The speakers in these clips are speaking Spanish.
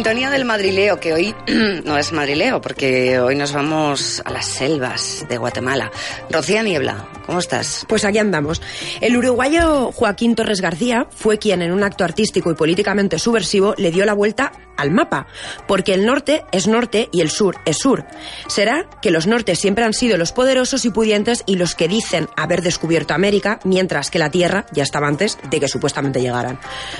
Sintonía del madrileo, que hoy no es madrileo, porque hoy nos vamos a las selvas de Guatemala. Rocía Niebla, ¿cómo estás? Pues aquí andamos. El uruguayo Joaquín Torres García fue quien en un acto artístico y políticamente subversivo le dio la vuelta al mapa, porque el norte es norte y el sur es sur. Será que los nortes siempre han sido los poderosos y pudientes y los que dicen haber descubierto América, mientras que la Tierra ya estaba antes de que supuestamente llegaran.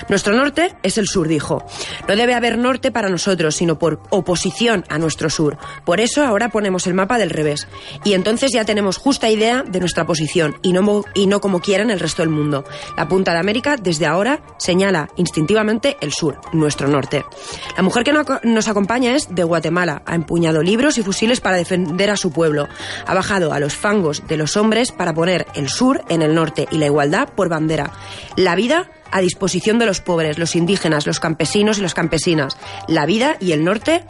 Nuestro norte es el sur, dijo. No debe haber norte para nosotros, sino por oposición a nuestro sur. Por eso ahora ponemos el mapa del revés. Y entonces ya tenemos justa idea de nuestra posición y no, y no como quieran el resto del mundo. La punta de América desde ahora señala instintivamente el sur, nuestro norte. La mujer que nos acompaña es de Guatemala. Ha empuñado libros y fusiles para defender a su pueblo. Ha bajado a los fangos de los hombres para poner el sur en el norte y la igualdad por bandera. La vida a disposición de los pobres, los indígenas, los campesinos y las campesinas. La vida y el norte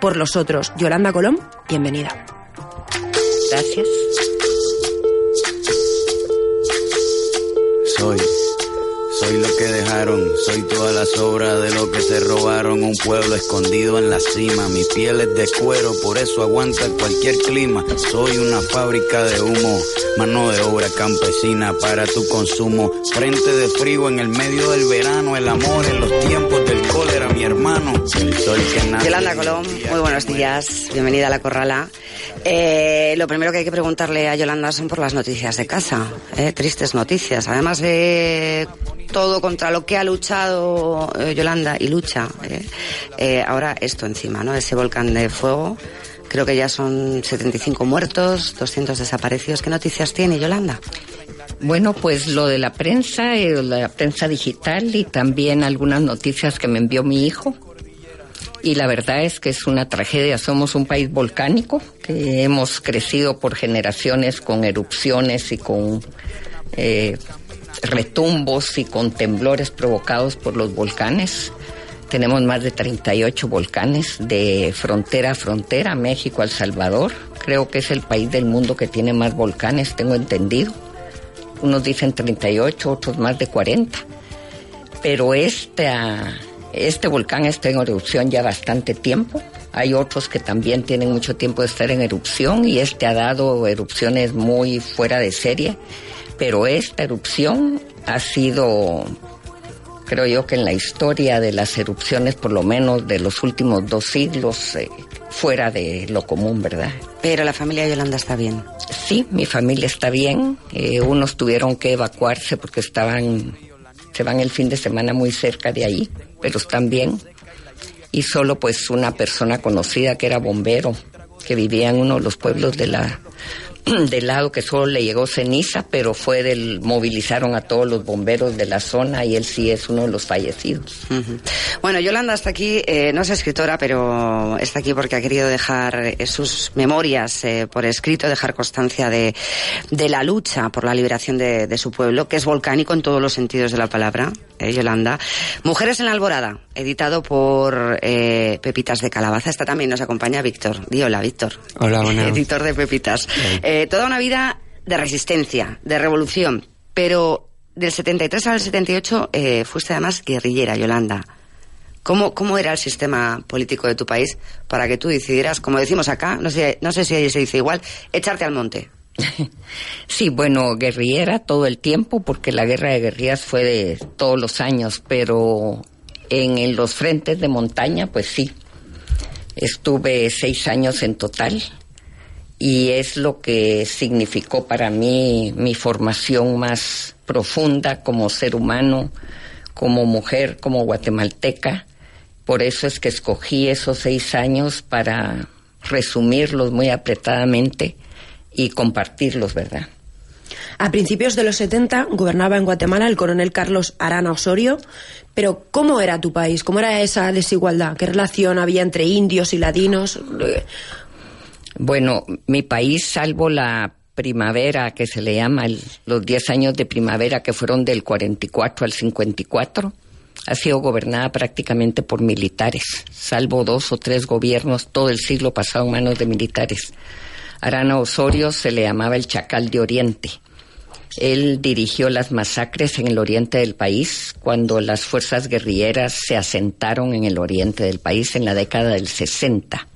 por los otros. Yolanda Colón, bienvenida. Gracias. Soy soy lo que dejaron, soy toda la sobra de lo que se robaron. Un pueblo escondido en la cima. Mi piel es de cuero, por eso aguanta cualquier clima. Soy una fábrica de humo, mano de obra campesina para tu consumo. Frente de frío en el medio del verano, el amor en los tiempos del cólera, mi hermano. El sol que Yolanda Colón, muy buenos días. Bienvenida a la Corrala. Eh, lo primero que hay que preguntarle a Yolanda son por las noticias de casa. Eh, tristes noticias. Además de todo contra lo que ha luchado eh, Yolanda y lucha. Eh, eh, ahora esto encima, ¿no? Ese volcán de fuego. Creo que ya son 75 muertos, 200 desaparecidos. ¿Qué noticias tiene Yolanda? Bueno, pues lo de la prensa, la prensa digital y también algunas noticias que me envió mi hijo. Y la verdad es que es una tragedia. Somos un país volcánico que hemos crecido por generaciones con erupciones y con eh, retumbos y con temblores provocados por los volcanes. Tenemos más de 38 volcanes de frontera a frontera, México, El Salvador. Creo que es el país del mundo que tiene más volcanes, tengo entendido. Unos dicen 38, otros más de 40. Pero este, este volcán está en erupción ya bastante tiempo. Hay otros que también tienen mucho tiempo de estar en erupción y este ha dado erupciones muy fuera de serie pero esta erupción ha sido, creo yo que en la historia de las erupciones, por lo menos de los últimos dos siglos, eh, fuera de lo común, ¿verdad? Pero la familia Yolanda está bien. Sí, mi familia está bien. Eh, unos tuvieron que evacuarse porque estaban, se van el fin de semana muy cerca de ahí, pero bien. Y solo pues una persona conocida que era bombero, que vivía en uno de los pueblos de la del lado que solo le llegó ceniza, pero fue del, movilizaron a todos los bomberos de la zona y él sí es uno de los fallecidos. Bueno, Yolanda está aquí, eh, no es escritora, pero está aquí porque ha querido dejar eh, sus memorias eh, por escrito, dejar constancia de, de, la lucha por la liberación de, de, su pueblo, que es volcánico en todos los sentidos de la palabra, Yolanda. Mujeres en la Alborada, editado por Pepitas de Calabaza. Esta también nos acompaña Víctor. Di hola, Víctor. Hola, buenas. Editor de Pepitas. Eh, toda una vida de resistencia, de revolución, pero del 73 al 78 eh, fuiste además guerrillera, Yolanda. ¿Cómo, ¿Cómo era el sistema político de tu país para que tú decidieras, como decimos acá, no sé, no sé si ahí se dice igual, echarte al monte? Sí, bueno, guerrillera todo el tiempo, porque la guerra de guerrillas fue de todos los años, pero en los frentes de montaña, pues sí. Estuve seis años en total y es lo que significó para mí mi formación más profunda como ser humano, como mujer, como guatemalteca. Por eso es que escogí esos seis años para resumirlos muy apretadamente y compartirlos, ¿verdad? A principios de los 70 gobernaba en Guatemala el coronel Carlos Arana Osorio, pero ¿cómo era tu país? ¿Cómo era esa desigualdad? ¿Qué relación había entre indios y ladinos? Bueno, mi país, salvo la primavera que se le llama, los 10 años de primavera que fueron del 44 al 54, ha sido gobernada prácticamente por militares, salvo dos o tres gobiernos todo el siglo pasado en manos de militares. Arana Osorio se le llamaba el Chacal de Oriente. Él dirigió las masacres en el oriente del país cuando las fuerzas guerrilleras se asentaron en el oriente del país en la década del 60.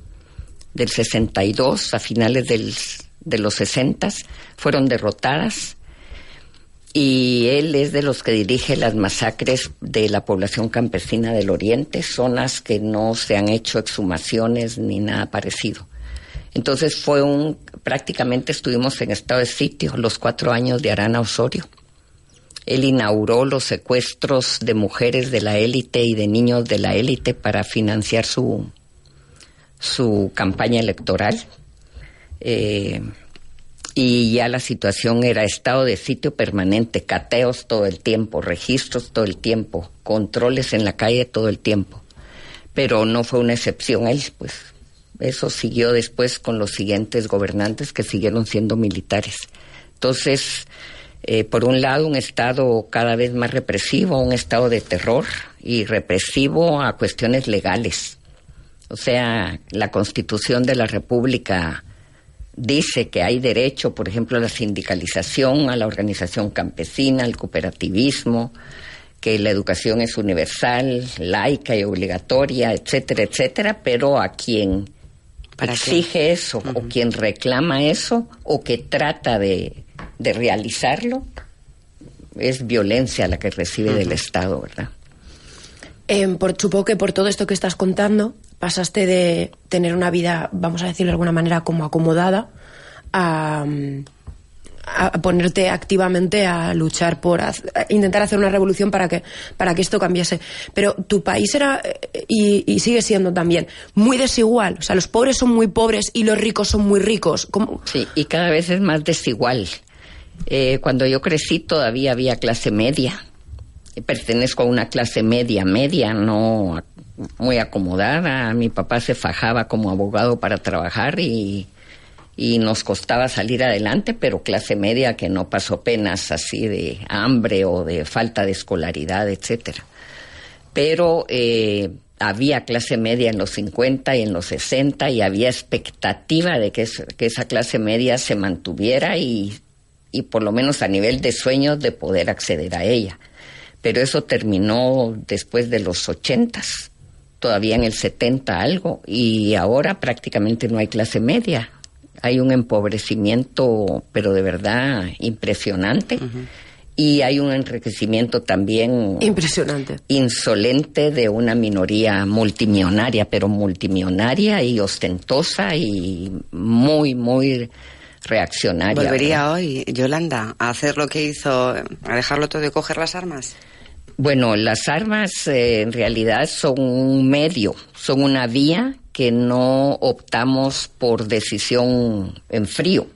Del 62 a finales del, de los 60 fueron derrotadas y él es de los que dirige las masacres de la población campesina del oriente, zonas que no se han hecho exhumaciones ni nada parecido. Entonces fue un, prácticamente estuvimos en estado de sitio los cuatro años de Arana Osorio. Él inauguró los secuestros de mujeres de la élite y de niños de la élite para financiar su, su campaña electoral. Eh, y ya la situación era estado de sitio permanente, cateos todo el tiempo, registros todo el tiempo, controles en la calle todo el tiempo. Pero no fue una excepción él, pues eso siguió después con los siguientes gobernantes que siguieron siendo militares. Entonces, eh, por un lado, un Estado cada vez más represivo, un Estado de terror y represivo a cuestiones legales. O sea, la Constitución de la República dice que hay derecho, por ejemplo, a la sindicalización, a la organización campesina, al cooperativismo, que la educación es universal, laica y obligatoria, etcétera, etcétera, pero a quien exige eso o quien reclama eso o que trata de, realizarlo, es violencia la que recibe del Estado, ¿verdad? Eh, por, supongo que por todo esto que estás contando, pasaste de tener una vida, vamos a decirlo de alguna manera, como acomodada, a, a ponerte activamente a luchar por intentar hacer una revolución para que para que esto cambiase. Pero tu país era eh, y, sigue siendo también muy desigual. O sea los pobres son muy pobres y los ricos son muy ricos. Sí y cada vez es más desigual. Eh, cuando yo crecí todavía había clase media. Pertenezco a una clase media media no muy acomodada mi papá se fajaba como abogado para trabajar y y nos costaba salir adelante, pero clase media que no pasó penas así de hambre o de falta de escolaridad, etcétera. Pero eh, había clase media en los 50 y en los 60 y había expectativa de que, que esa clase media se mantuviera y, y por lo menos a nivel de sueños de poder acceder a ella. Pero eso terminó después de los 80 todavía en el 70 algo, y ahora prácticamente no hay clase media hay un empobrecimiento, pero de verdad impresionante. Y hay un enriquecimiento también impresionante, insolente de una minoría multimillonaria, pero multimillonaria y ostentosa y muy, muy reaccionaria. ¿Volvería hoy, Yolanda, a hacer lo que hizo, a dejarlo todo y coger las armas? Bueno, las armas eh, en realidad son un medio, son una vía que no optamos por decisión en frío,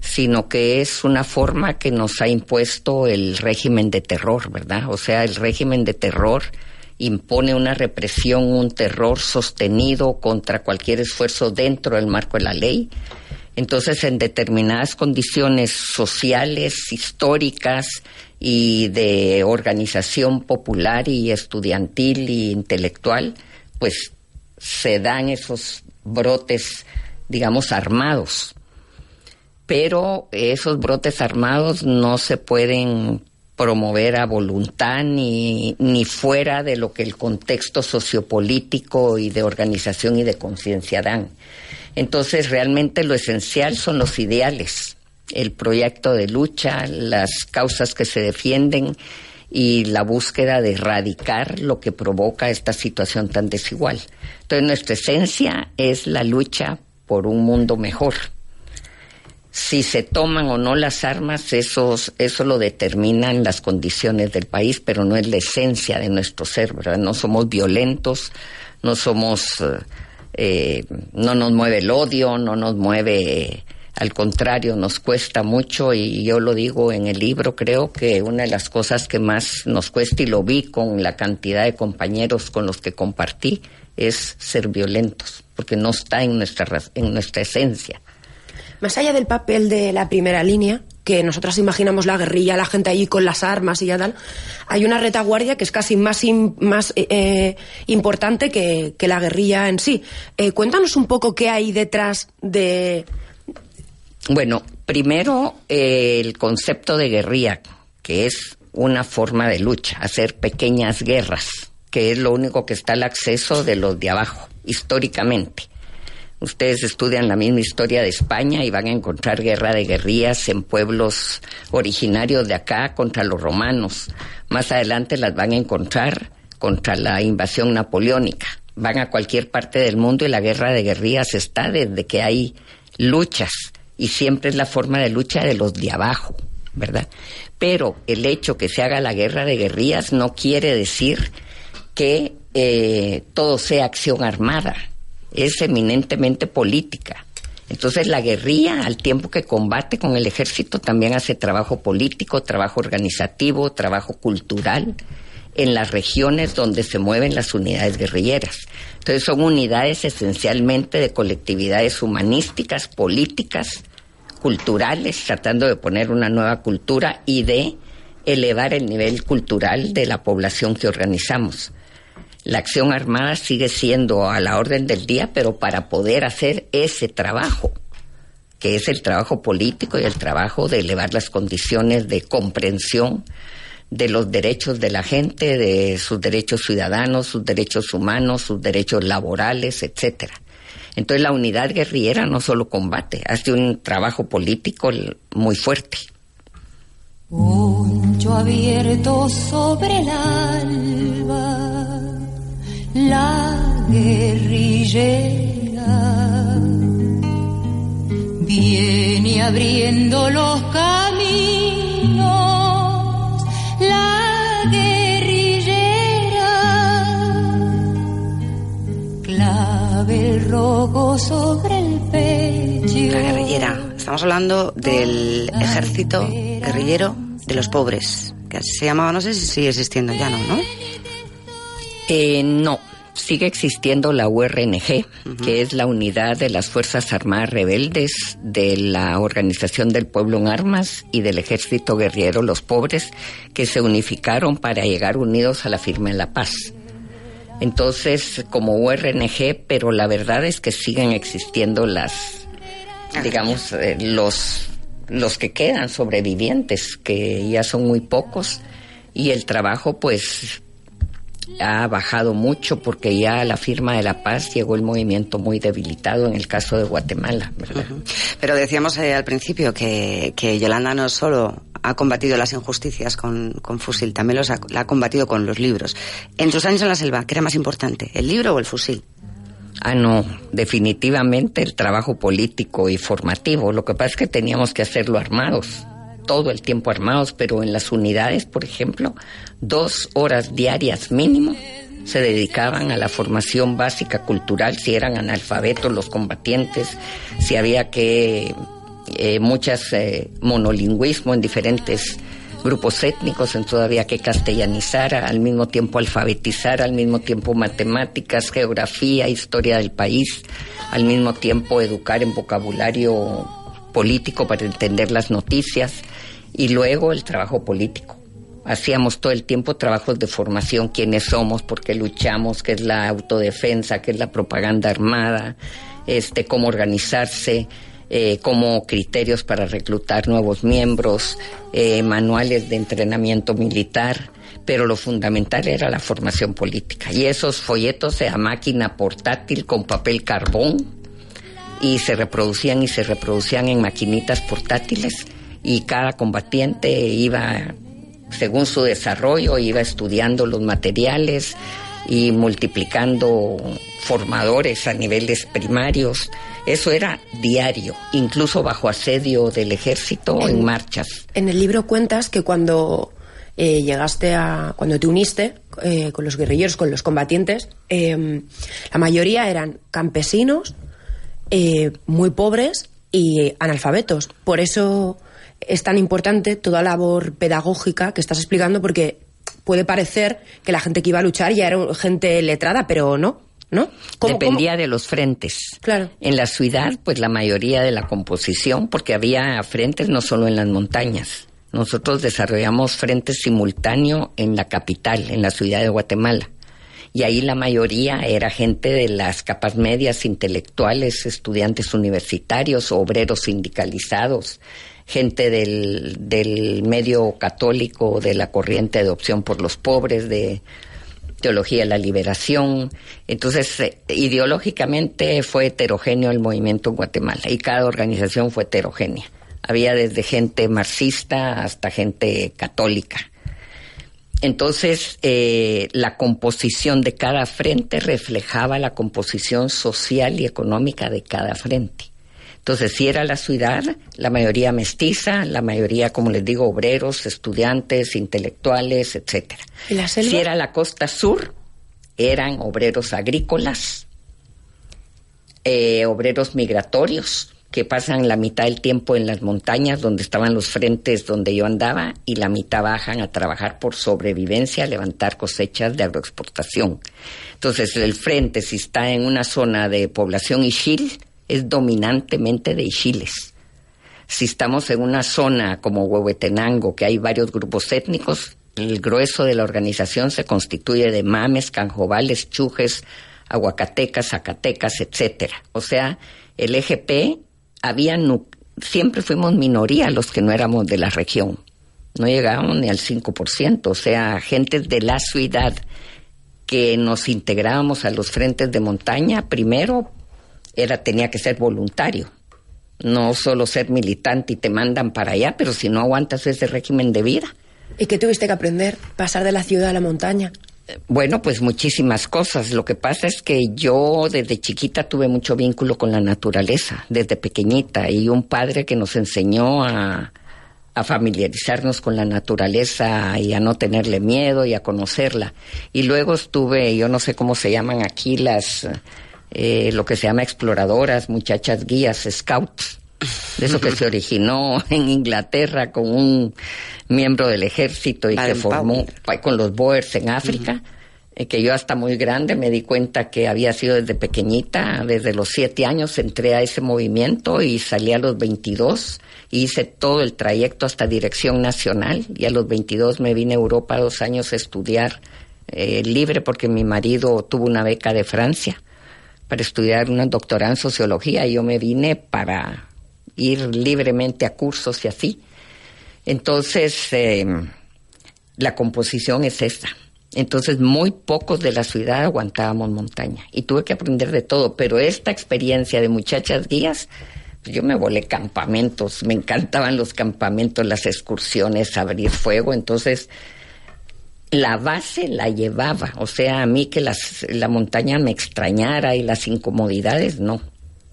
sino que es una forma que nos ha impuesto el régimen de terror, ¿verdad? O sea, el régimen de terror impone una represión, un terror sostenido contra cualquier esfuerzo dentro del marco de la ley. Entonces, en determinadas condiciones sociales, históricas y de organización popular y estudiantil e intelectual, pues se dan esos brotes, digamos, armados. Pero esos brotes armados no se pueden promover a voluntad ni, ni fuera de lo que el contexto sociopolítico y de organización y de conciencia dan. Entonces, realmente lo esencial son los ideales, el proyecto de lucha, las causas que se defienden y la búsqueda de erradicar lo que provoca esta situación tan desigual. Entonces nuestra esencia es la lucha por un mundo mejor. Si se toman o no las armas, eso, eso lo determinan las condiciones del país, pero no es la esencia de nuestro ser, ¿verdad? No somos violentos, no somos, eh, no nos mueve el odio, no nos mueve al contrario, nos cuesta mucho y yo lo digo en el libro, creo que una de las cosas que más nos cuesta y lo vi con la cantidad de compañeros con los que compartí es ser violentos, porque no está en nuestra, en nuestra esencia. Más allá del papel de la primera línea, que nosotras imaginamos la guerrilla, la gente allí con las armas y ya tal, hay una retaguardia que es casi más, más eh, eh, importante que, la guerrilla en sí. Eh, cuéntanos un poco qué hay detrás de, Bueno, primero eh, el concepto de guerrilla, que es una forma de lucha, hacer pequeñas guerras, que es lo único que está al acceso de los de abajo, históricamente. Ustedes estudian la misma historia de España y van a encontrar guerra de guerrillas en pueblos originarios de acá contra los romanos. Más adelante las van a encontrar contra la invasión napoleónica. Van a cualquier parte del mundo y la guerra de guerrillas está desde que hay luchas y siempre es la forma de lucha de los de abajo, ¿verdad? Pero el hecho que se haga la guerra de guerrillas no quiere decir que eh, todo sea acción armada es eminentemente política. Entonces la guerrilla, al tiempo que combate con el ejército, también hace trabajo político, trabajo organizativo, trabajo cultural en las regiones donde se mueven las unidades guerrilleras. Entonces son unidades esencialmente de colectividades humanísticas, políticas, culturales, tratando de poner una nueva cultura y de elevar el nivel cultural de la población que organizamos la acción armada sigue siendo a la orden del día, pero para poder hacer ese trabajo, que es el trabajo político y el trabajo de elevar las condiciones de comprensión de los derechos de la gente, de sus derechos ciudadanos, sus derechos humanos, sus derechos laborales, etcétera. Entonces la unidad guerrillera no solo combate, hace un trabajo político muy fuerte. abierto sobre el alba la guerrillera viene abriendo los caminos, estamos hablando del ejército guerrillero de los pobres, que se llamaba, no sé si sigue existiendo ya, ¿no? ¿no? Eh, no, sigue existiendo la URNG, que es la unidad de las Fuerzas Armadas Rebeldes de la Organización del Pueblo en Armas y del Ejército Guerrero Los Pobres, que se unificaron para llegar unidos a la firma de la paz. Entonces, como URNG, pero la verdad es que siguen existiendo las, digamos, eh, los, los que quedan sobrevivientes, que ya son muy pocos, y el trabajo, pues, ha bajado mucho porque ya a la firma de la paz llegó el movimiento muy debilitado en el caso de Guatemala, ¿verdad? Pero decíamos eh, al principio que, que, Yolanda no solo ha combatido las injusticias con, con fusil, también los ha, la ha combatido con los libros. En tus años en la selva, ¿qué era más importante, el libro o el fusil? Ah, no, definitivamente el trabajo político y formativo. Lo que pasa es que teníamos que hacerlo armados todo el tiempo armados, pero en las unidades, por ejemplo, dos horas diarias mínimo se dedicaban a la formación básica cultural, si eran analfabetos los combatientes, si había que eh, muchas eh, monolingüismo en diferentes grupos étnicos, entonces había que castellanizar, al mismo tiempo alfabetizar, al mismo tiempo matemáticas, geografía, historia del país, al mismo tiempo educar en vocabulario político para entender las noticias y luego el trabajo político. Hacíamos todo el tiempo trabajos de formación, quiénes somos, por qué luchamos, qué es la autodefensa, qué es la propaganda armada, este, cómo organizarse, eh, como criterios para reclutar nuevos miembros, eh, manuales de entrenamiento militar, pero lo fundamental era la formación política. Y esos folletos a máquina portátil con papel carbón y se reproducían y se reproducían en maquinitas portátiles y cada combatiente iba, según su desarrollo, iba estudiando los materiales y multiplicando formadores a niveles primarios. Eso era diario, incluso bajo asedio del ejército en, marchas. En el libro cuentas que cuando eh, llegaste a. cuando te uniste eh, con los guerrilleros, con los combatientes, em, la mayoría eran campesinos, eh, muy pobres y analfabetos. Por eso es tan importante toda la labor pedagógica que estás explicando porque puede parecer que la gente que iba a luchar ya era gente letrada, pero no. ¿No? Dependía de los frentes. Claro. En la ciudad, pues la mayoría de la composición, porque había frentes no solo en las montañas. Nosotros desarrollamos frentes simultáneo en la capital, en la ciudad de Guatemala. y ahí la mayoría era gente de las capas medias, intelectuales, estudiantes universitarios, obreros sindicalizados, gente del, del medio católico, de la corriente de opción por los pobres, de teología de la liberación. Entonces, eh, ideológicamente fue heterogéneo el movimiento en Guatemala y cada organización fue heterogénea. Había desde gente marxista hasta gente católica. Entonces, eh, la composición de cada frente reflejaba la composición social y económica de cada frente. Entonces, si era la ciudad, la mayoría mestiza, la mayoría, como les digo, obreros, estudiantes, intelectuales, etcétera. ¿Y la selva? Si era la costa sur, eran obreros agrícolas, eh, obreros migratorios, que pasan la mitad del tiempo en las montañas donde estaban los frentes donde yo andaba y la mitad bajan a trabajar por sobrevivencia, a levantar cosechas de agroexportación. Entonces, el frente, si está en una zona de población Ixil, es dominantemente de Ixiles. Si estamos en una zona como Huehuetenango, que hay varios grupos étnicos, el grueso de la organización se constituye de mames, canjobales, chujes, aguacatecas, zacatecas, etcétera. O sea, el EGP había siempre fuimos minoría los que no éramos de la región. No llegábamos ni al 5%, o sea, gentes de la ciudad que nos integrábamos a los frentes de montaña, primero era tenía que ser voluntario, no solo ser militante y te mandan para allá, pero si no aguantas ese régimen de vida. ¿Y qué tuviste que aprender? Pasar de la ciudad a la montaña. Bueno, pues muchísimas cosas. Lo que pasa es que yo desde chiquita tuve mucho vínculo con la naturaleza, desde pequeñita, y un padre que nos enseñó a, a familiarizarnos con la naturaleza y a no tenerle miedo y a conocerla. Y luego estuve, yo no sé cómo se llaman aquí las, eh, lo que se llama exploradoras, muchachas guías, scouts. De eso que se originó en Inglaterra con un miembro del ejército y que Baden formó Powell. pa- con los Boers en África, eh, que yo hasta muy grande me di cuenta que había sido desde pequeñita, desde los siete años entré a ese movimiento y salí a los 22 y hice todo el trayecto hasta Dirección Nacional y a los 22 me vine a Europa dos años a estudiar eh, libre porque mi marido tuvo una beca de Francia para estudiar una doctorado en sociología yo me vine para ir libremente a cursos y así. Entonces, eh, la composición es esa. Entonces, muy pocos de la ciudad aguantábamos montaña y tuve que aprender de todo, pero esta experiencia de muchachas guías, pues yo me volé campamentos, me encantaban los campamentos, las excursiones, abrir fuego, entonces la base la llevaba, o sea, a mí que las, la montaña me extrañara y las incomodidades, no.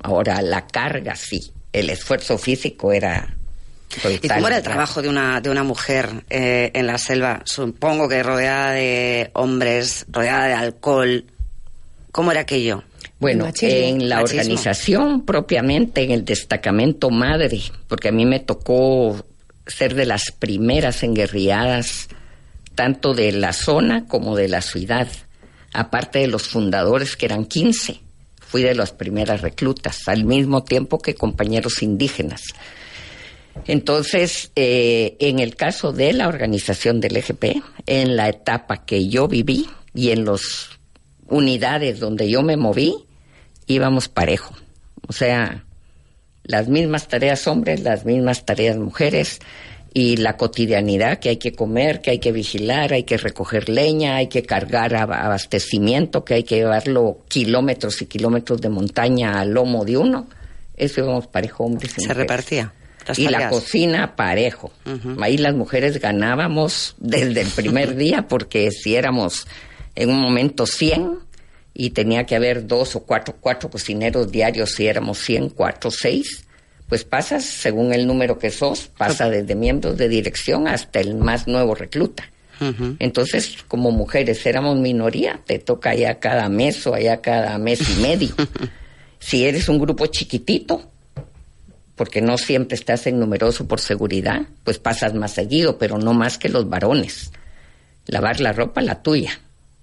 Ahora, la carga sí, el esfuerzo físico era... ¿Y cómo era el trabajo de una, de una mujer eh, en la selva? Supongo que rodeada de hombres, rodeada de alcohol. ¿Cómo era aquello? Bueno, machismo. en la Machismo. organización propiamente, en el destacamento madre, porque a mí me tocó ser de las primeras enguerriadas, tanto de la zona como de la ciudad, aparte de los fundadores que eran 15, fui de las primeras reclutas, al mismo tiempo que compañeros indígenas. Entonces, eh, en el caso de la organización del EGP, en la etapa que yo viví y en las unidades donde yo me moví, íbamos parejo. O sea, las mismas tareas hombres, las mismas tareas mujeres y la cotidianidad que hay que comer, que hay que vigilar, hay que recoger leña, hay que cargar ab- abastecimiento, que hay que llevarlo kilómetros y kilómetros de montaña al lomo de uno. Eso íbamos parejo hombres y Se mujeres. repartía. las Y la cocina parejo. Ahí las mujeres ganábamos desde el primer día porque si éramos en un momento 100 y tenía que haber dos o cuatro, cuatro cocineros diarios si éramos 100, cuatro, seis, pues pasas, según el número que sos, pasa desde miembros de dirección hasta el más nuevo recluta. Entonces, como mujeres éramos minoría, te toca allá cada mes o allá cada mes y medio. si eres un grupo chiquitito, porque no siempre estás en numeroso por seguridad, pues pasas más seguido, pero no más que los varones. Lavar la ropa, la tuya,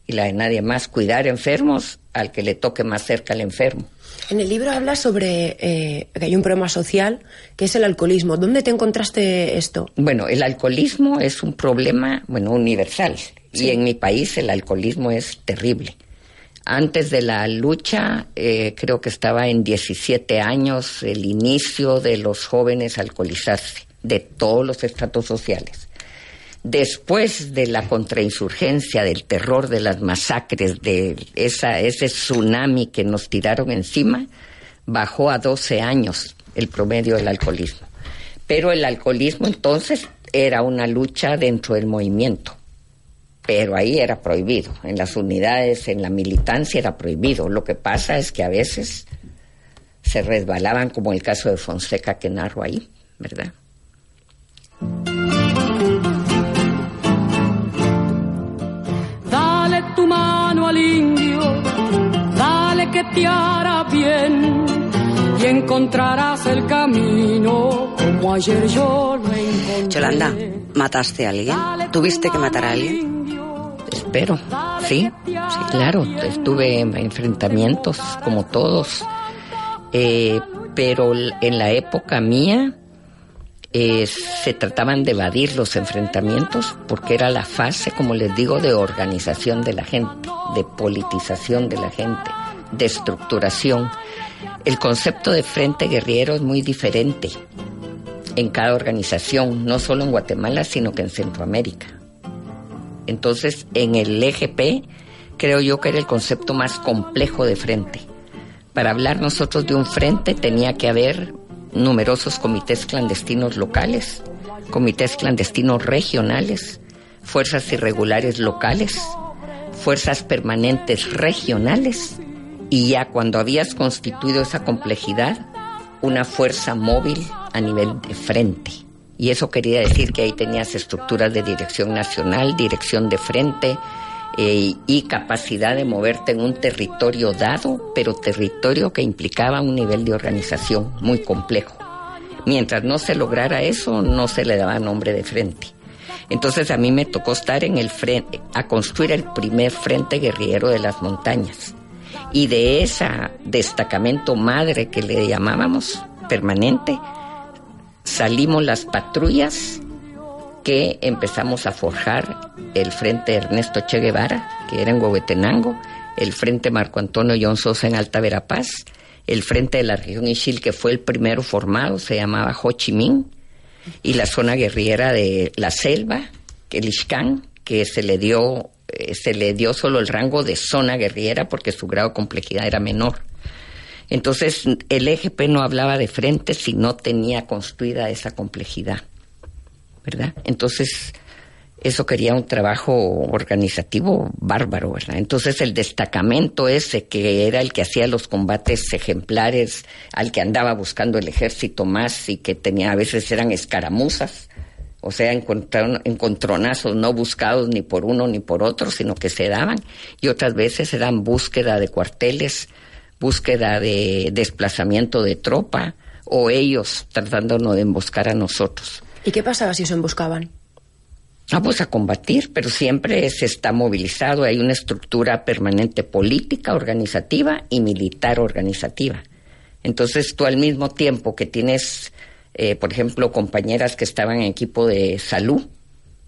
y la de nadie más. Cuidar enfermos al que le toque más cerca al enfermo. En el libro habla sobre eh, que hay un problema social que es el alcoholismo. ¿Dónde te encontraste esto? Bueno, el alcoholismo es un problema, bueno, universal. Y en mi país el alcoholismo es terrible. Antes de la lucha, eh, creo que estaba en 17 años el inicio de los jóvenes alcoholizarse, de todos los estratos sociales. Después de la contrainsurgencia, del terror, de las masacres, de esa, ese tsunami que nos tiraron encima, bajó a 12 años el promedio del alcoholismo. Pero el alcoholismo entonces era una lucha dentro del movimiento pero ahí era prohibido. En las unidades, en la militancia era prohibido. Lo que pasa es que a veces se resbalaban, como el caso de Fonseca que narro ahí, ¿verdad? Hará bien y encontrarás el camino como ayer yo lo encontré. Yolanda, ¿mataste a alguien? ¿Tuviste que matar a alguien? Espero, sí, sí, claro, estuve en enfrentamientos como todos, eh, pero en la época mía eh, se trataban de evadir los enfrentamientos porque era la fase, como les digo, de organización de la gente, de politización de la gente, de estructuración. El concepto de frente guerrero es muy diferente en cada organización, no solo en Guatemala, sino que en Centroamérica. Entonces, en el EGP, creo yo que era el concepto más complejo de frente. Para hablar nosotros de un frente tenía que haber numerosos comités clandestinos locales, comités clandestinos regionales, fuerzas irregulares locales, fuerzas permanentes regionales y ya cuando habías constituido esa complejidad, una fuerza móvil a nivel de frente. Y eso quería decir que ahí tenías estructuras de dirección nacional, dirección de frente eh, y capacidad de moverte en un territorio dado, pero territorio que implicaba un nivel de organización muy complejo. Mientras no se lograra eso, no se le daba nombre de frente. Entonces a mí me tocó estar en el frente, a construir el primer frente guerrillero de las montañas. Y de ese destacamento madre que le llamábamos permanente, salimos las patrullas que empezamos a forjar el Frente Ernesto Che Guevara, que era en Huehuetenango, el Frente Marco Antonio John Sosa en Alta Verapaz, el Frente de la región Ixil, que fue el primero formado, se llamaba Ho Chi Minh, y la zona guerrillera de la selva, el Ixcán, que se le dio eh, se le dio solo el rango de zona guerrillera porque su grado de complejidad era menor. Entonces, el EGP no hablaba de frente si no tenía construida esa complejidad, ¿verdad? Entonces, eso quería un trabajo organizativo bárbaro, ¿verdad? Entonces, el destacamento ese, que era el que hacía los combates ejemplares, al que andaba buscando el ejército más y que tenía, a veces eran escaramuzas, o sea, encontronazos no buscados ni por uno ni por otro, sino que se daban, y otras veces eran búsqueda de cuarteles búsqueda de desplazamiento de tropa o ellos tratándonos de emboscar a nosotros. ¿Y qué pasaba si se emboscaban? Ah, pues a combatir, pero siempre se está movilizado, hay una estructura permanente política, organizativa y militar organizativa. Entonces tú al mismo tiempo que tienes, eh, por ejemplo, compañeras que estaban en equipo de salud,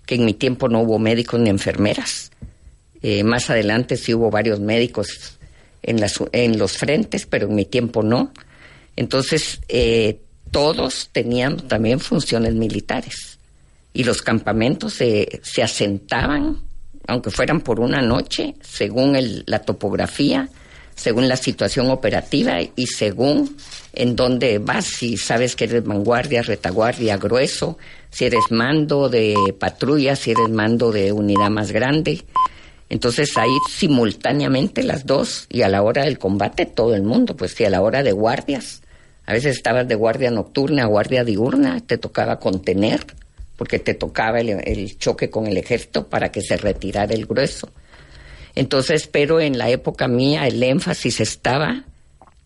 que en mi tiempo no hubo médicos ni enfermeras, eh, más adelante sí hubo varios médicos en, los frentes, pero en mi tiempo no. Entonces, eh, todos tenían también funciones militares y los campamentos se, se asentaban, aunque fueran por una noche, según la topografía, según la situación operativa y según en dónde vas, si sabes que eres vanguardia, retaguardia, grueso, si eres mando de patrulla, si eres mando de unidad más grande. Entonces ahí simultáneamente las dos y a la hora del combate todo el mundo, pues si a la hora de guardias, a veces estabas de guardia nocturna, guardia diurna, te tocaba contener, porque te tocaba el, choque con el ejército para que se retirara el grueso. Entonces, pero en la época mía el énfasis estaba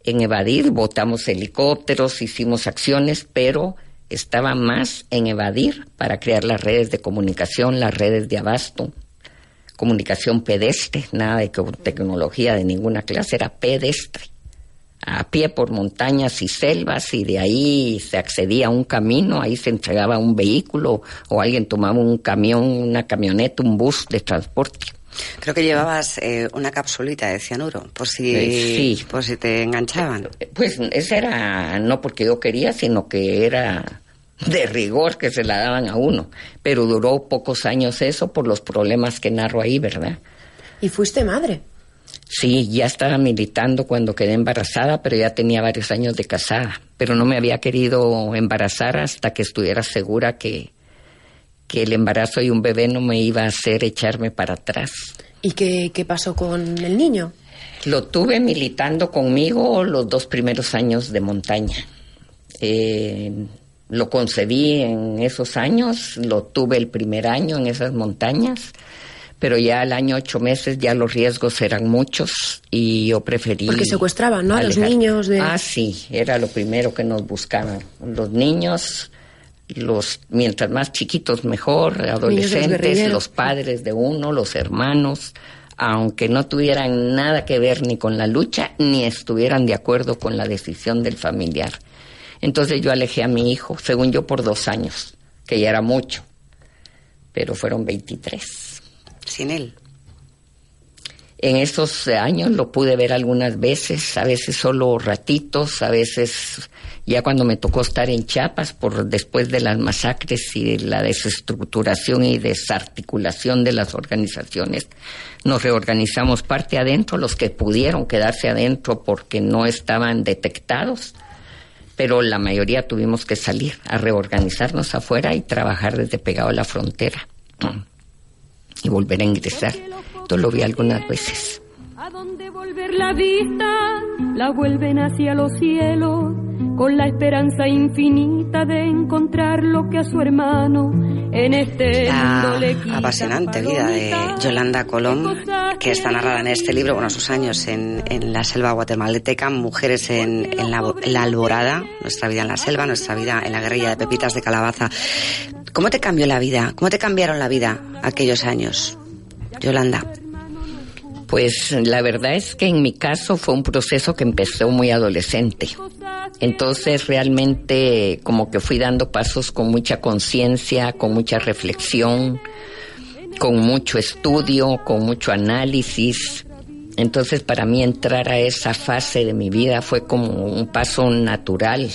en evadir, botamos helicópteros, hicimos acciones, pero estaba más en evadir para crear las redes de comunicación, las redes de abasto, comunicación pedestre, nada de tecnología de ninguna clase, era pedestre, a pie por montañas y selvas y de ahí se accedía a un camino, ahí se entregaba un vehículo o alguien tomaba un camión, una camioneta, un bus de transporte. Creo que llevabas eh, una capsulita de cianuro, por si, Eh, sí. por si te enganchaban. Pues esa era no porque yo quería, sino que era de rigor que se la daban a uno. Pero duró pocos años eso por los problemas que narro ahí, ¿verdad? Y fuiste madre. Sí, ya estaba militando cuando quedé embarazada, pero ya tenía varios años de casada. Pero no me había querido embarazar hasta que estuviera segura que, que el embarazo y un bebé no me iba a hacer echarme para atrás. ¿Y qué, qué pasó con el niño? Lo tuve militando conmigo los dos primeros años de montaña. Eh, lo concebí en esos años, lo tuve el primer año en esas montañas, pero ya al año ocho meses ya los riesgos eran muchos y yo preferí... Porque secuestraban, ¿no? A los niños de- Ah, sí, era lo primero que nos buscaban. Los niños, los mientras más chiquitos mejor, adolescentes, los padres de uno, los hermanos, aunque no tuvieran nada que ver ni con la lucha, ni estuvieran de acuerdo con la decisión del familiar. Entonces yo alejé a mi hijo, según yo, por dos años, que ya era mucho, pero fueron 23. Sin él. En esos años lo pude ver algunas veces, a veces solo ratitos, a veces ya cuando me tocó estar en Chiapas por después de las masacres y la desestructuración y desarticulación de las organizaciones, nos reorganizamos parte adentro, los que pudieron quedarse adentro porque no estaban detectados, pero la mayoría tuvimos que salir a reorganizarnos afuera y trabajar desde pegado a la frontera y volver a ingresar. Esto lo vi algunas veces. A donde volver la vista, la vuelven hacia los cielos, con la esperanza infinita de encontrar lo que a su hermano en este La apasionante vida de Yolanda Colom, cosas que está narrada en este libro, bueno, sus años en, en la selva guatemalteca, Mujeres en, en la, en la Alborada, nuestra vida en la selva, nuestra vida en la guerrilla de Pepitas de Calabaza. ¿Cómo te cambió la vida? ¿Cómo te cambiaron la vida aquellos años, Yolanda? Pues la verdad es que en mi caso fue un proceso que empezó muy adolescente. Entonces realmente como que fui dando pasos con mucha conciencia, con mucha reflexión, con mucho estudio, con mucho análisis. Entonces para mí entrar a esa fase de mi vida fue como un paso natural.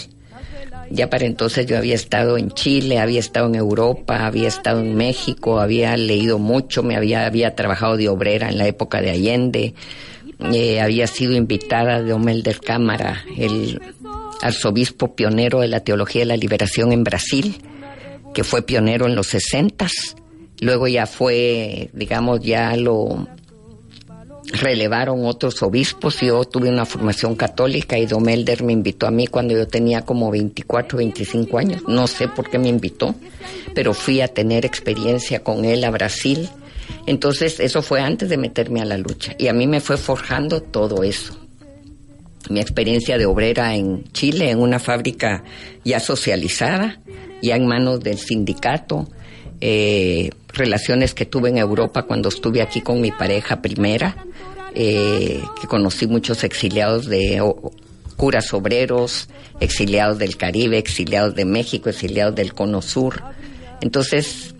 Ya para entonces yo había estado en Chile, había estado en Europa, había estado en México, había leído mucho, me había, había trabajado de obrera en la época de Allende, eh, había sido invitada de Omelder Cámara, el arzobispo pionero de la teología de la liberación en Brasil, que fue pionero en los sesentas. Luego ya fue, digamos, ya lo relevaron otros obispos. Yo tuve una formación católica y Domelder me invitó a mí cuando yo tenía como 24, 25 años. No sé por qué me invitó, pero fui a tener experiencia con él a Brasil. Entonces, eso fue antes de meterme a la lucha. Y a mí me fue forjando todo eso. Mi experiencia de obrera en Chile, en una fábrica ya socializada, ya en manos del sindicato, eh, relaciones que tuve en Europa cuando estuve aquí con mi pareja primera, eh, que conocí muchos exiliados de curas obreros, exiliados del Caribe, exiliados de México, exiliados del Cono Sur. Entonces,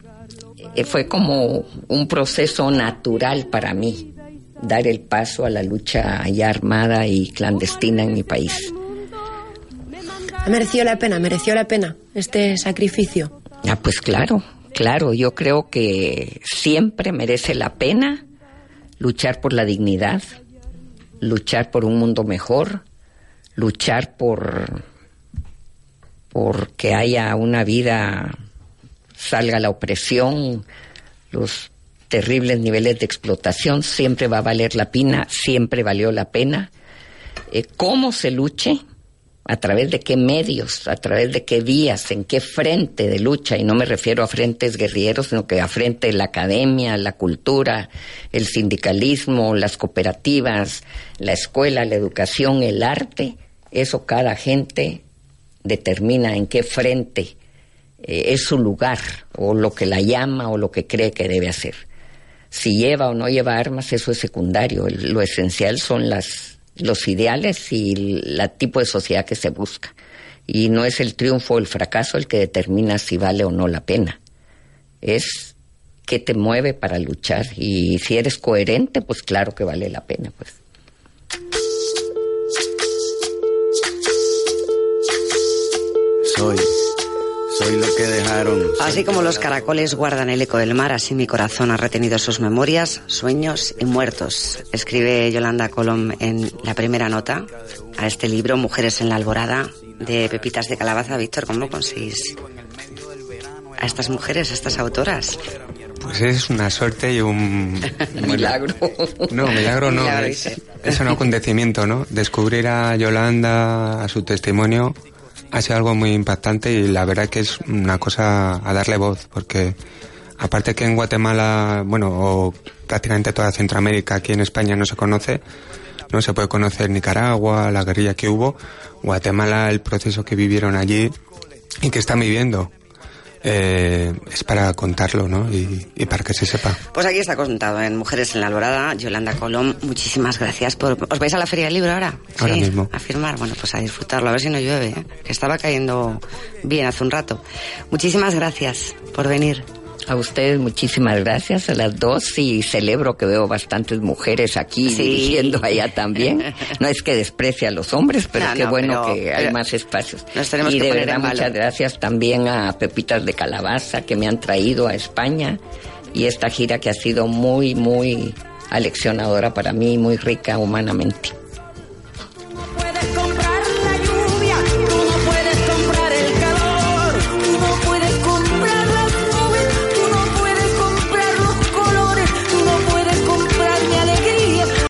eh, fue como un proceso natural para mí dar el paso a la lucha ya armada y clandestina en mi país. Mereció la pena, mereció la pena este sacrificio. Ah, pues claro, claro, yo creo que siempre merece la pena luchar por la dignidad, luchar por un mundo mejor, luchar por que haya una vida, salga la opresión, los terribles niveles de explotación, siempre va a valer la pena, siempre valió la pena. Eh, ¿Cómo se luche? A través de qué medios, a través de qué vías, en qué frente de lucha, y no me refiero a frentes guerrilleros, sino que a frente de la academia, la cultura, el sindicalismo, las cooperativas, la escuela, la educación, el arte, eso cada gente determina en qué frente eh, es su lugar, o lo que la llama, o lo que cree que debe hacer. Si lleva o no lleva armas, eso es secundario. Lo esencial son las los ideales y el tipo de sociedad que se busca. Y no es el triunfo o el fracaso el que determina si vale o no la pena. Es qué te mueve para luchar. Y si eres coherente, pues claro que vale la pena, pues. Soy, soy lo que dejaron. Así como los caracoles guardan el eco del mar, así mi corazón ha retenido sus memorias, sueños y muertos. Escribe Yolanda Colom en la primera nota a este libro, Mujeres en la Alborada, de Pepitas de Calabaza. Víctor, ¿cómo conseguís a estas mujeres, a estas autoras? Pues es una suerte y un... Milagro. No, milagro no. Milagro, es, es un acontecimiento, ¿no? Descubrir a Yolanda, a su testimonio, ha sido algo muy impactante y la verdad que es una cosa a darle voz, porque aparte que en Guatemala, bueno, o prácticamente toda Centroamérica, aquí en España no se conoce, no se puede conocer Nicaragua, la guerrilla que hubo, Guatemala, el proceso que vivieron allí y que están viviendo. Eh, es para contarlo, ¿no? Y, y para que se sepa. Pues aquí está contado en Mujeres en la Alborada. Yolanda Colom, muchísimas gracias por... ¿Os vais a la Feria del Libro ahora? Ahora Sí, mismo. A firmar. Bueno, pues a disfrutarlo. A ver si no llueve, ¿eh? que estaba cayendo bien hace un rato. Muchísimas gracias por venir. A ustedes muchísimas gracias, a las dos, y celebro que veo bastantes mujeres aquí Sí. dirigiendo allá también. No es que desprecie a los hombres, pero No, qué no, bueno pero- que hay más espacios. nos tenemos y que de poner verdad muchas gracias también a Pepitas de Calabaza que me han traído a España y esta gira que ha sido muy, muy aleccionadora para mí, muy rica humanamente.